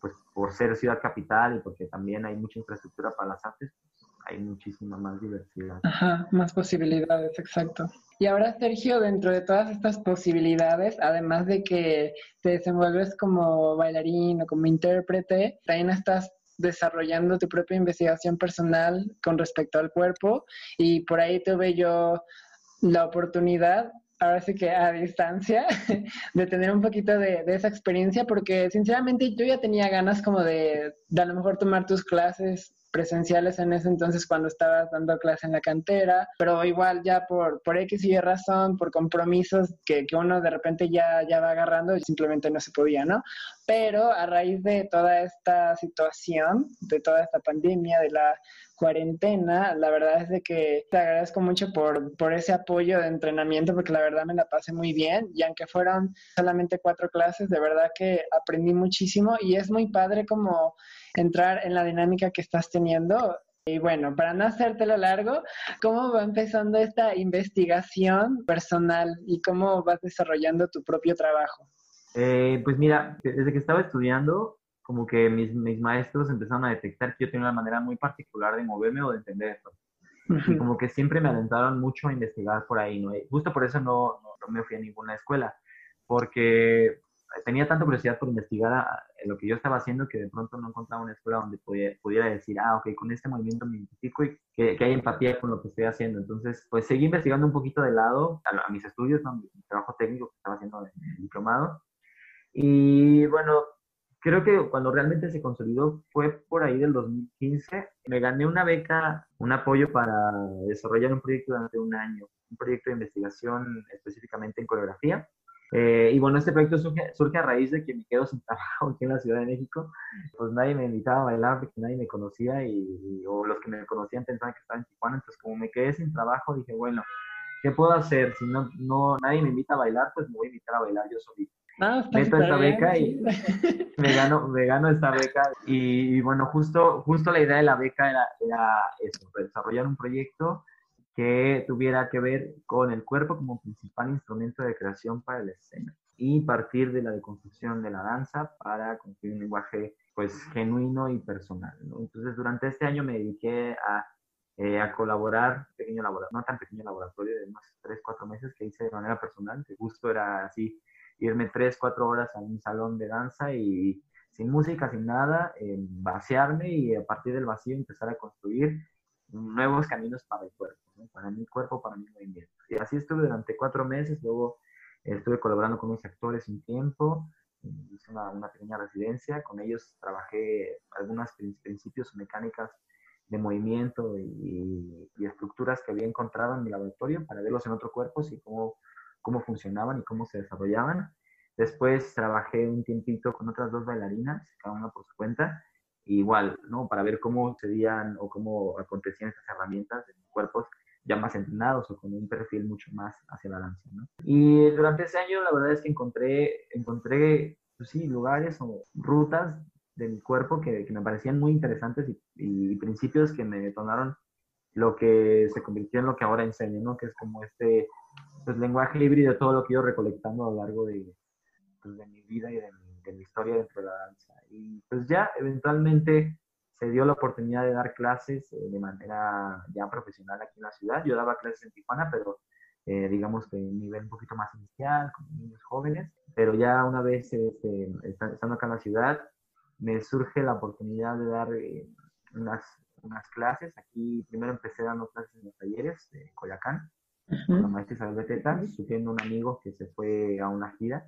pues por ser ciudad capital y porque también hay mucha infraestructura para las artes, pues, hay muchísima más diversidad. Ajá, más posibilidades, exacto. Y ahora, Sergio, dentro de todas estas posibilidades, además de que te desenvuelves como bailarín o como intérprete, también estás desarrollando tu propia investigación personal con respecto al cuerpo y por ahí tuve yo la oportunidad ahora sí que a distancia, de tener un poquito de, esa experiencia, porque sinceramente yo ya tenía ganas como de, de, a lo mejor tomar tus clases presenciales en ese entonces cuando estabas dando clase en la cantera, pero igual ya por, por X y razón, por compromisos que, que uno de repente ya, ya va agarrando simplemente no se podía, ¿no? Pero a raíz de toda esta situación, de toda esta pandemia, de la cuarentena, la verdad es de que te agradezco mucho por, por ese apoyo de entrenamiento, porque la verdad me la pasé muy bien y aunque fueron solamente cuatro clases, de verdad que aprendí muchísimo y es muy padre como entrar en la dinámica que estás teniendo. Y bueno, para no hacértelo largo, ¿cómo va empezando esta investigación personal y cómo vas desarrollando tu propio trabajo? Eh, pues mira, desde que estaba estudiando, como que mis, mis, maestros empezaron a detectar que yo tenía una manera muy particular de moverme o de entender esto. Y como que siempre me alentaron mucho a investigar por ahí, ¿no? justo por eso no, no, no me fui a ninguna escuela, porque tenía tanta curiosidad por investigar lo que yo estaba haciendo que de pronto no encontraba una escuela donde pudiera, decir, ah, ok, con este movimiento me identifico y que, hay empatía con lo que estoy haciendo. Entonces, pues seguí investigando un poquito de lado a, mis estudios, mi, trabajo técnico que estaba haciendo en el diplomado. Y bueno, creo que cuando realmente se consolidó fue por ahí del 2015. Me gané una beca, un apoyo para desarrollar un proyecto durante un año, un proyecto de investigación específicamente en coreografía. Eh, y bueno, este proyecto surge, surge, a raíz de que me quedo sin trabajo aquí en la Ciudad de México. Pues nadie me invitaba a bailar porque nadie me conocía y, o los que me conocían pensaban que estaba en Tijuana. Entonces, como me quedé sin trabajo, dije, bueno, ¿qué puedo hacer? Si no, no nadie me invita a bailar, pues me voy a invitar a bailar yo solito. Ah, Meto esta beca y me gano, me gano esta beca. Y, bueno, justo, justo la idea de la beca era, era eso, desarrollar un proyecto que tuviera que ver con el cuerpo como principal instrumento de creación para la escena y partir de la deconstrucción de la danza para construir un lenguaje pues genuino y personal. Entonces durante este año me dediqué a, eh, a colaborar, pequeño laboratorio, no tan pequeño laboratorio, de unos 3, 4 meses que hice de manera personal, que justo era así, irme 3, 4 horas a un salón de danza y sin música, sin nada, eh, vaciarme y a partir del vacío empezar a construir nuevos caminos para el cuerpo para mi cuerpo, para mi movimiento. Y así estuve durante cuatro meses, luego estuve colaborando con unos actores un tiempo, hice una, una pequeña residencia, con ellos trabajé algunos principios mecánicas de movimiento y, y, estructuras que había encontrado en mi laboratorio para verlos en otro cuerpo y cómo cómo funcionaban y cómo se desarrollaban. Después trabajé un tiempito con otras dos bailarinas, cada una por su cuenta, igual, ¿no? Para ver cómo serían o cómo acontecían estas herramientas en cuerpos ya más entrenados o con un perfil mucho más hacia la danza, ¿no? Y durante ese año la verdad es que encontré, encontré pues sí, lugares o rutas de mi cuerpo que, que me parecían muy interesantes y, y, principios que me detonaron lo que se convirtió en lo que ahora enseño, ¿no? Que es como este pues, lenguaje de todo lo que he ido recolectando a lo largo de, pues, de mi vida y de mi, de mi historia dentro de la danza. Y pues ya eventualmente se dio la oportunidad de dar clases eh, de manera ya profesional aquí en la ciudad. Yo daba clases en Tijuana, pero eh, digamos que nivel un poquito más inicial, con niños jóvenes. Pero ya una vez este, estando acá en la ciudad, me surge la oportunidad de dar eh, unas, unas clases. Aquí primero empecé dando clases en los talleres de Coyacán, con la maestra Isabel Beteta, sufriendo un amigo que se fue a una gira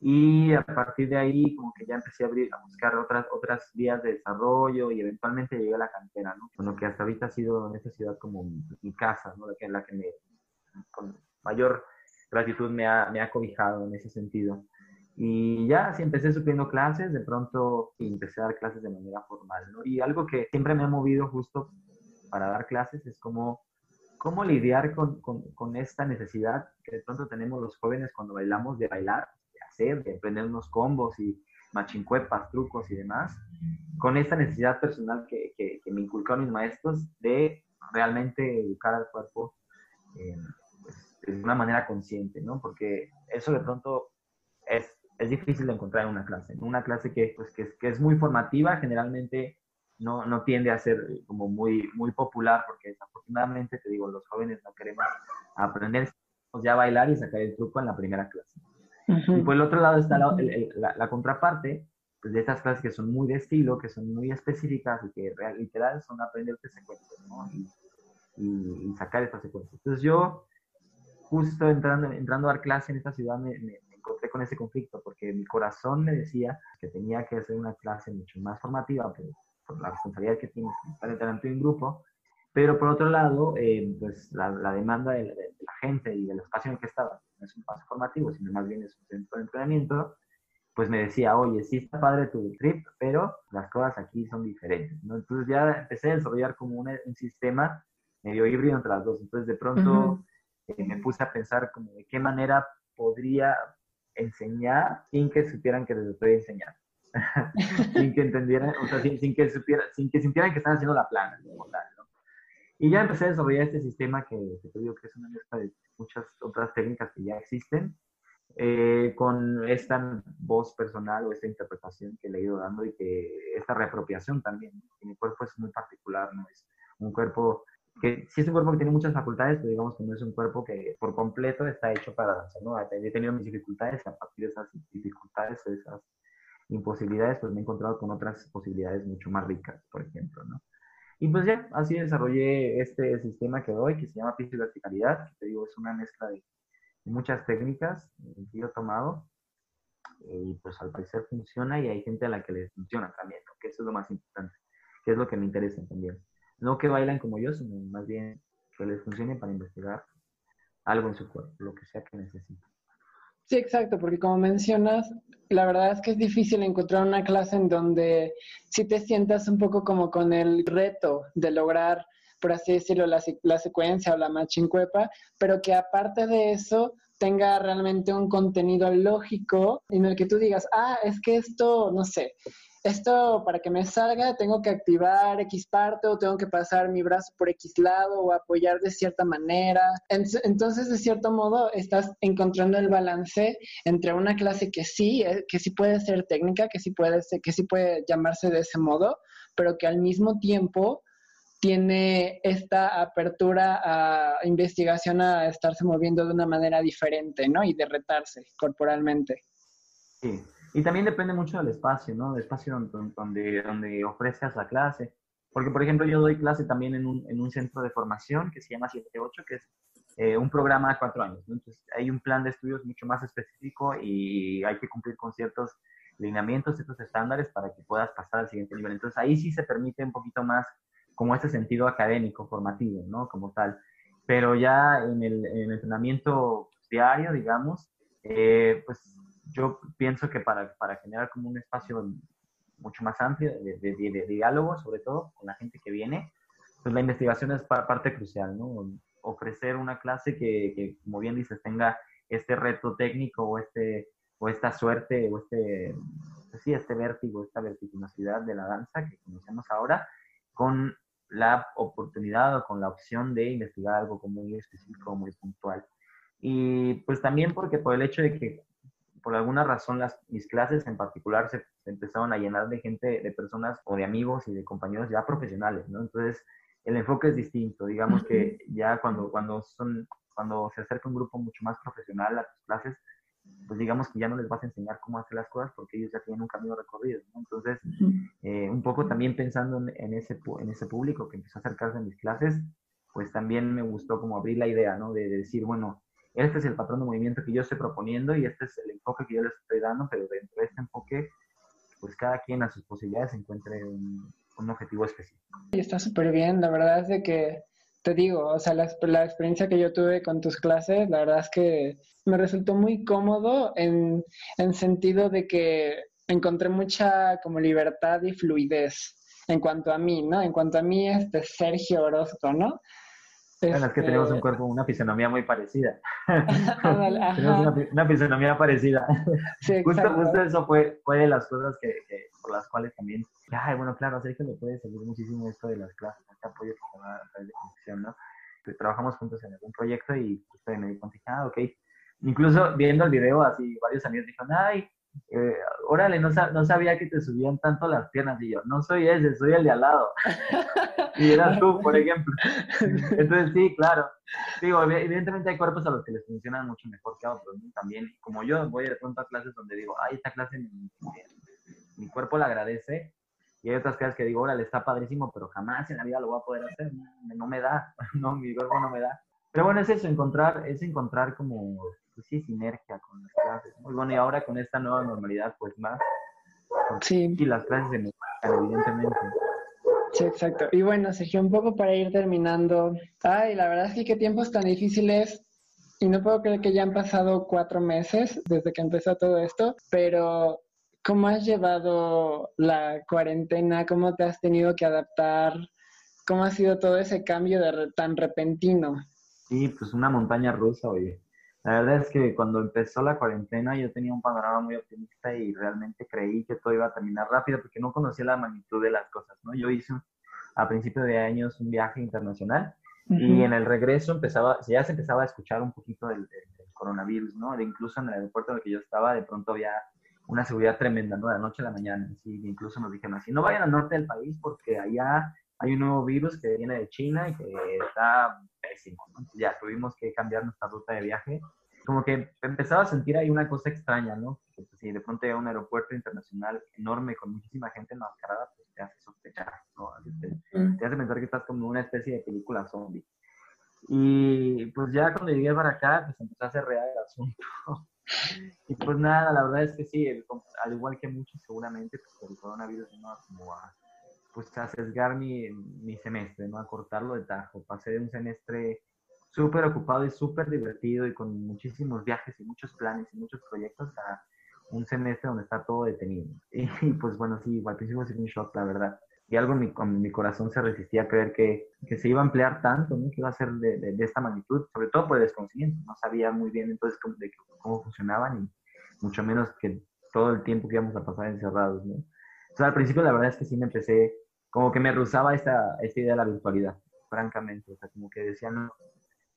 y a partir de ahí, como que ya empecé a, abrir, a buscar otras, otras vías de desarrollo y eventualmente llegué a la cantera, ¿no? Con lo que hasta ahorita ha sido en esta ciudad como mi, casa, ¿no? La que, la que me, con mayor gratitud me ha, me ha cobijado en ese sentido. Y ya, sí, empecé subiendo clases, de pronto empecé a dar clases de manera formal, ¿no? Y algo que siempre me ha movido justo para dar clases es como cómo lidiar con, con, con, esta necesidad que de pronto tenemos los jóvenes cuando bailamos de bailar de aprender unos combos y machincuepas, trucos y demás, con esta necesidad personal que, que, me inculcaron mis maestros de realmente educar al cuerpo eh, pues, de una manera consciente, ¿no? Porque eso de pronto es, es difícil de encontrar en una clase. En una clase que, pues, que, que es muy formativa, generalmente no, no, tiende a ser como muy, muy popular, porque desafortunadamente, te digo, los jóvenes no queremos aprender ya a bailar y sacar el truco en la primera clase. Y por el otro lado está la, la, contraparte pues, de estas clases que son muy de estilo, que son muy específicas y que real, literal son aprenderte secuencias, ¿no? Y, y, sacar estas secuencias. Entonces yo, justo entrando, entrando a dar clase en esta ciudad, me, me, encontré con ese conflicto, porque mi corazón me decía que tenía que hacer una clase mucho más formativa, por, por la responsabilidad que tienes estar entrando en grupo, pero por otro lado, eh, pues la, la demanda de, de, la gente y del espacio en el que estaba, no es un espacio formativo, sino más bien es un centro de entrenamiento, pues me decía, oye, sí está padre tu trip, pero las cosas aquí son diferentes, ¿no? Entonces ya empecé a desarrollar como un, un sistema medio híbrido entre las dos. Entonces de pronto eh, me puse a pensar como de qué manera podría enseñar sin que supieran que les estoy enseñando. sin que entendieran, o sea, sin, sin, que supiera, sin que sintieran que están haciendo la plana, como tal. Y ya empecé a desarrollar este sistema que, te digo que es una mezcla de muchas otras técnicas que ya existen, eh, con esta voz personal o esta interpretación que le he ido dando y que esta reapropiación también. mi cuerpo es muy particular, no es un cuerpo que sí es un cuerpo que tiene muchas facultades, pero digamos que no es un cuerpo que por completo está hecho para danzar, ¿no? He tenido mis dificultades y a partir de esas dificultades, de esas imposibilidades, pues me he encontrado con otras posibilidades mucho más ricas, por ejemplo, ¿no? Y pues ya, así desarrollé este sistema que doy, que se llama piso verticalidad, que te digo, es una mezcla de muchas técnicas que yo he tomado. Y pues al parecer funciona y hay gente a la que les funciona también, que eso es lo más importante, que es lo que me interesa también. No que bailan como yo, sino más bien que les funcione para investigar algo en su cuerpo, lo que sea que necesiten. Sí, exacto, porque como mencionas, la verdad es que es difícil encontrar una clase en donde si te sientas un poco como con el reto de lograr, por así decirlo, la, la secuencia o la machincuepa, pero que aparte de eso tenga realmente un contenido lógico en el que tú digas, ah, es que esto, no sé, esto para que me salga tengo que activar X parte o tengo que pasar mi brazo por X lado o apoyar de cierta manera. Entonces, de cierto modo, estás encontrando el balance entre una clase que sí, eh, que sí puede ser técnica, que sí puede, ser, que sí puede llamarse de ese modo, pero que al mismo tiempo tiene esta apertura a investigación a estarse moviendo de una manera diferente, ¿no? Y de retarse corporalmente. Sí, y también depende mucho del espacio, ¿no? Del espacio donde, donde, ofreces la clase. Porque, por ejemplo, yo doy clase también en un, en un centro de formación que se llama 78, que es eh, un programa de cuatro años. ¿no? Entonces, hay un plan de estudios mucho más específico y hay que cumplir con ciertos lineamientos, ciertos estándares para que puedas pasar al siguiente nivel. Entonces, ahí sí se permite un poquito más como ese sentido académico, formativo, ¿no? Como tal. Pero ya en el, en el entrenamiento diario, digamos, eh, pues yo pienso que para, para generar como un espacio mucho más amplio de, de, diálogo, sobre todo con la gente que viene, pues la investigación es parte crucial, ¿no? Ofrecer una clase que, que, como bien dices, tenga este reto técnico o, este, o esta suerte o este, pues sí, este vértigo, esta vertiginosidad de la danza que conocemos ahora, con la oportunidad o con la opción de investigar algo muy específico, muy puntual. Y pues también porque por el hecho de que por alguna razón las, mis clases en particular se, empezaron a llenar de gente, de personas o de amigos y de compañeros ya profesionales, ¿no? Entonces el enfoque es distinto, digamos que ya cuando, cuando, son, cuando se acerca un grupo mucho más profesional a tus clases, pues digamos que ya no les vas a enseñar cómo hacer las cosas porque ellos ya tienen un camino recorrido, ¿no? Entonces, eh, un poco también pensando en, ese, en ese público que empezó a acercarse a mis clases, pues también me gustó como abrir la idea, ¿no? De, decir, bueno, este es el patrón de movimiento que yo estoy proponiendo y este es el enfoque que yo les estoy dando, pero dentro de este enfoque, pues cada quien a sus posibilidades encuentre un, un objetivo específico. Y está súper bien, la verdad es de que te digo, o sea, la, la, experiencia que yo tuve con tus clases, la verdad es que me resultó muy cómodo en, en sentido de que encontré mucha como libertad y fluidez en cuanto a mí, ¿no? En cuanto a mí, este Sergio Orozco, ¿no? Bueno, es que tenemos un este cuerpo, una fisonomía muy parecida. tenemos una, fisonomía parecida. Sí, justo, justo, eso fue, fue de las cosas que, por las cuales también, ay, bueno, claro, Sergio le puede servir muchísimo esto de las clases, este apoyo que se a través de conexión, ¿no? Pues, trabajamos juntos en algún proyecto y justo me di cuenta, ah, ok. Incluso viendo el video, así varios amigos dijeron, ay, eh, órale, no, no, sabía que te subían tanto las piernas. Y yo, no soy ese, soy el de al lado. y eras tú, por ejemplo. Entonces, sí, claro. Digo, evidentemente hay cuerpos a los que les funcionan mucho mejor que a otros. También, como yo voy de pronto a clases donde digo, ay, esta clase mi, mi cuerpo la agradece. Y hay otras clases que digo, órale, está padrísimo, pero jamás en la vida lo voy a poder hacer. No, me da, no, mi cuerpo no me da. Pero bueno, es eso, encontrar, es encontrar como pues sí, sinergia con las clases. Muy bueno, y ahora con esta nueva normalidad, pues más. Sí. Y las clases se mejoran, evidentemente. Sí, exacto. Y bueno, Sergio, un poco para ir terminando. Ay, la verdad es que qué tiempos tan difíciles. Y no puedo creer que ya han pasado cuatro meses desde que empezó todo esto, pero ¿cómo has llevado la cuarentena? ¿Cómo te has tenido que adaptar? ¿Cómo ha sido todo ese cambio de tan repentino? Sí, pues una montaña rusa, oye. La verdad es que cuando empezó la cuarentena yo tenía un panorama muy optimista y realmente creí que todo iba a terminar rápido porque no conocía la magnitud de las cosas, ¿no? Yo hice a principio de años un viaje internacional y en el regreso empezaba, ya se empezaba a escuchar un poquito del, coronavirus, ¿no? De incluso en el aeropuerto en el que yo estaba, de pronto había una seguridad tremenda, ¿no? De la noche a la mañana, así, incluso nos dijeron así, no vayan al norte del país porque allá hay un nuevo virus que viene de China y que está pésimo. Ya tuvimos que cambiar nuestra ruta de viaje. Como que empezaba a sentir ahí una cosa extraña, ¿no? Pues, si de pronto hay un aeropuerto internacional enorme con muchísima gente enmascarada, pues te hace sospechar, ¿no? Te, te hace pensar que estás como una especie de película zombie. Y pues ya cuando llegué para acá, pues empezó a hacer real el asunto. y pues nada, la verdad es que sí, al igual que muchos seguramente, pues el coronavirus vino como a pues a sesgar mi, mi semestre, ¿no? A cortarlo de tajo. Pasé de un semestre súper ocupado y súper divertido y con muchísimos viajes y muchos planes y muchos proyectos a un semestre donde está todo detenido. Y, pues bueno, sí, al principio fue un shock, la verdad. Y algo en mi, mi corazón se resistía a creer que, que, se iba a emplear tanto, ¿no? que iba a ser de, de, esta magnitud, sobre todo por el desconocimiento. No sabía muy bien entonces cómo, de cómo funcionaban y mucho menos que todo el tiempo que íbamos a pasar encerrados. ¿no? Sea, al principio la verdad es que sí me empecé como que me rusaba esta, esta idea de la virtualidad, francamente. O sea, como que decía, no,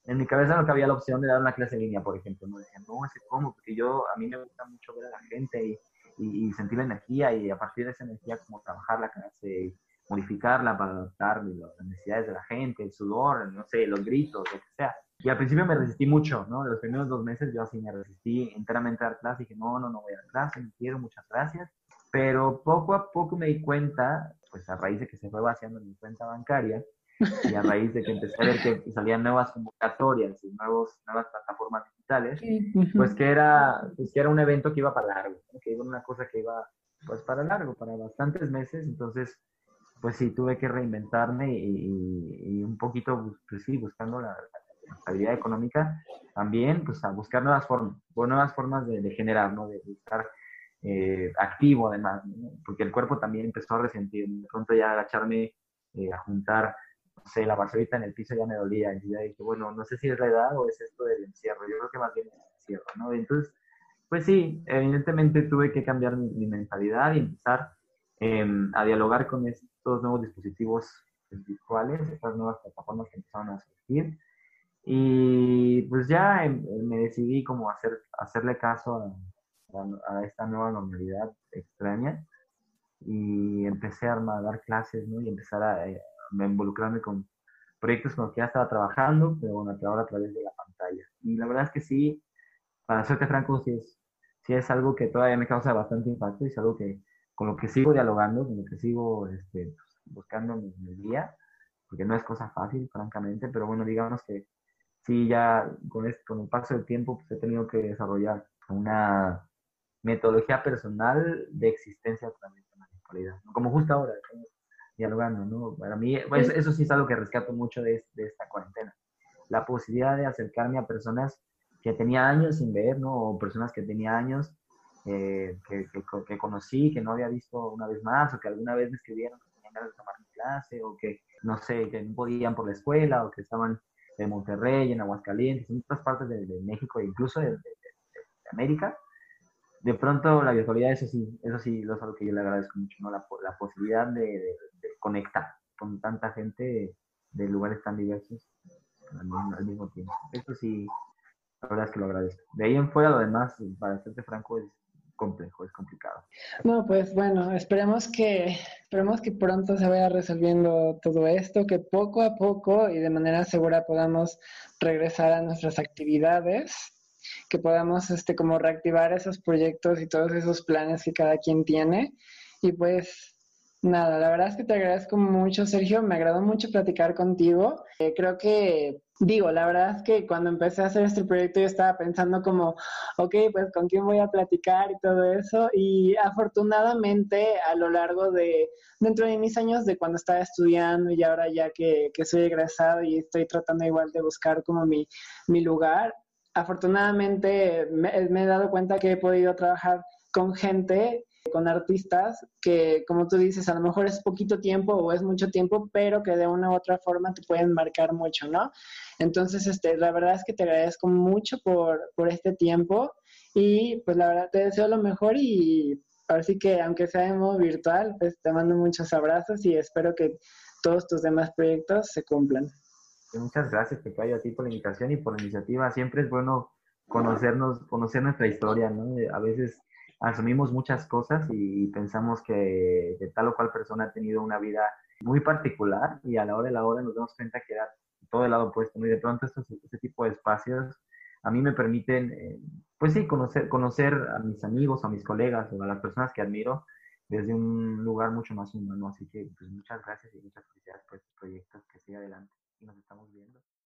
en mi cabeza no cabía la opción de dar una clase en línea, por ejemplo. No decía, no, ese cómo, porque yo, a mí me gusta mucho ver a la gente y, y, sentir la energía y a partir de esa energía como trabajar la clase, modificarla para adaptar las necesidades de la gente, el sudor, no sé, los gritos, lo que sea. Y al principio me resistí mucho, ¿no? Los primeros dos meses yo así me resistí enteramente a dar clase y dije, no, no, no voy a dar clase, no quiero, muchas gracias. Pero poco a poco me di cuenta pues a raíz de que se fue vaciando mi cuenta bancaria y a raíz de que empecé a ver que salían nuevas convocatorias y nuevos, nuevas plataformas digitales, pues que era, pues que era un evento que iba para largo, que iba una cosa que iba pues para largo, para bastantes meses, entonces pues sí, tuve que reinventarme y, un poquito, pues sí, buscando la, estabilidad económica, también pues a buscar nuevas formas, nuevas formas de, generar, ¿no? De, estar eh, activo además, porque el cuerpo también empezó a resentir, de pronto ya agacharme eh, a juntar, no sé, la basurita en el piso ya me dolía, y ya dije, bueno, no sé si es la edad o es esto del encierro, yo creo que más bien es el encierro, ¿no? Entonces, pues sí, evidentemente tuve que cambiar mi, mentalidad y empezar em, a dialogar con estos nuevos dispositivos virtuales, estas nuevas plataformas que empezaron a surgir. Y pues ya em, me decidí como hacer, hacerle caso a, a, esta nueva normalidad extraña y empecé a, dar clases, ¿no? Y empezar a, eh, a, involucrarme con proyectos con los que ya estaba trabajando, pero bueno, ahora a través de la pantalla. Y la verdad es que sí, para serte franco, sí es, sí es algo que todavía me causa bastante impacto y es algo que con lo que sigo dialogando, con lo que sigo este, buscando mi, mi día, porque no es cosa fácil, francamente, pero bueno, digamos que sí, ya con, este, con el paso del tiempo pues, he tenido que desarrollar una metodología personal de existencia a través de la virtualidad, como justo ahora, dialogando, ¿no? Para mí, pues, eso sí es algo que rescato mucho de, de esta cuarentena, la posibilidad de acercarme a personas que tenía años sin ver, ¿no? O personas que tenía años eh, que, que, conocí, que no había visto una vez más, o que alguna vez me escribieron que tenían ganas de tomar mi clase, o que, no sé, que no podían por la escuela, o que estaban en Monterrey, en Aguascalientes, en otras partes de, México e incluso de, América. De pronto la virtualidad, eso sí, eso sí, es algo que yo le agradezco mucho, ¿no? La, la posibilidad de, conectar con tanta gente de lugares tan diversos al mismo, tiempo. Eso sí, la verdad es que lo agradezco. De ahí en fuera, lo demás, para serte franco, es complejo, es complicado. No, pues bueno, esperemos que, esperemos que pronto se vaya resolviendo todo esto, que poco a poco y de manera segura podamos regresar a nuestras actividades, que podamos este, como reactivar esos proyectos y todos esos planes que cada quien tiene. Y pues Nada, la verdad es que te agradezco mucho, Sergio. Me agradó mucho platicar contigo. Eh, creo que, digo, la verdad es que cuando empecé a hacer este proyecto yo estaba pensando como, ok, pues con quién voy a platicar y todo eso. Y afortunadamente a lo largo de, dentro de mis años de cuando estaba estudiando y ahora ya que, que soy egresado y estoy tratando igual de buscar como mi, mi lugar, afortunadamente me, he dado cuenta que he podido trabajar con gente con artistas que, como tú dices, a lo mejor es poquito tiempo o es mucho tiempo, pero que de una u otra forma te pueden marcar mucho, ¿no? Entonces, este, la verdad es que te agradezco mucho por, por este tiempo y pues la verdad te deseo lo mejor y ahora sí que aunque sea en modo virtual, pues te mando muchos abrazos y espero que todos tus demás proyectos se cumplan. Muchas gracias, Pecayo, a ti por la invitación y por la iniciativa. Siempre es bueno conocernos, conocer nuestra historia, ¿no? A veces asumimos muchas cosas y pensamos que, tal o cual persona ha tenido una vida muy particular y a la hora de la hora nos damos cuenta que era todo el lado opuesto. Y de pronto estos, este tipo de espacios a mí me permiten, eh, pues sí, conocer, conocer a mis amigos, a mis colegas o a las personas que admiro desde un lugar mucho más humano. Así que pues, muchas gracias y muchas felicidades por estos proyectos que y nos estamos viendo.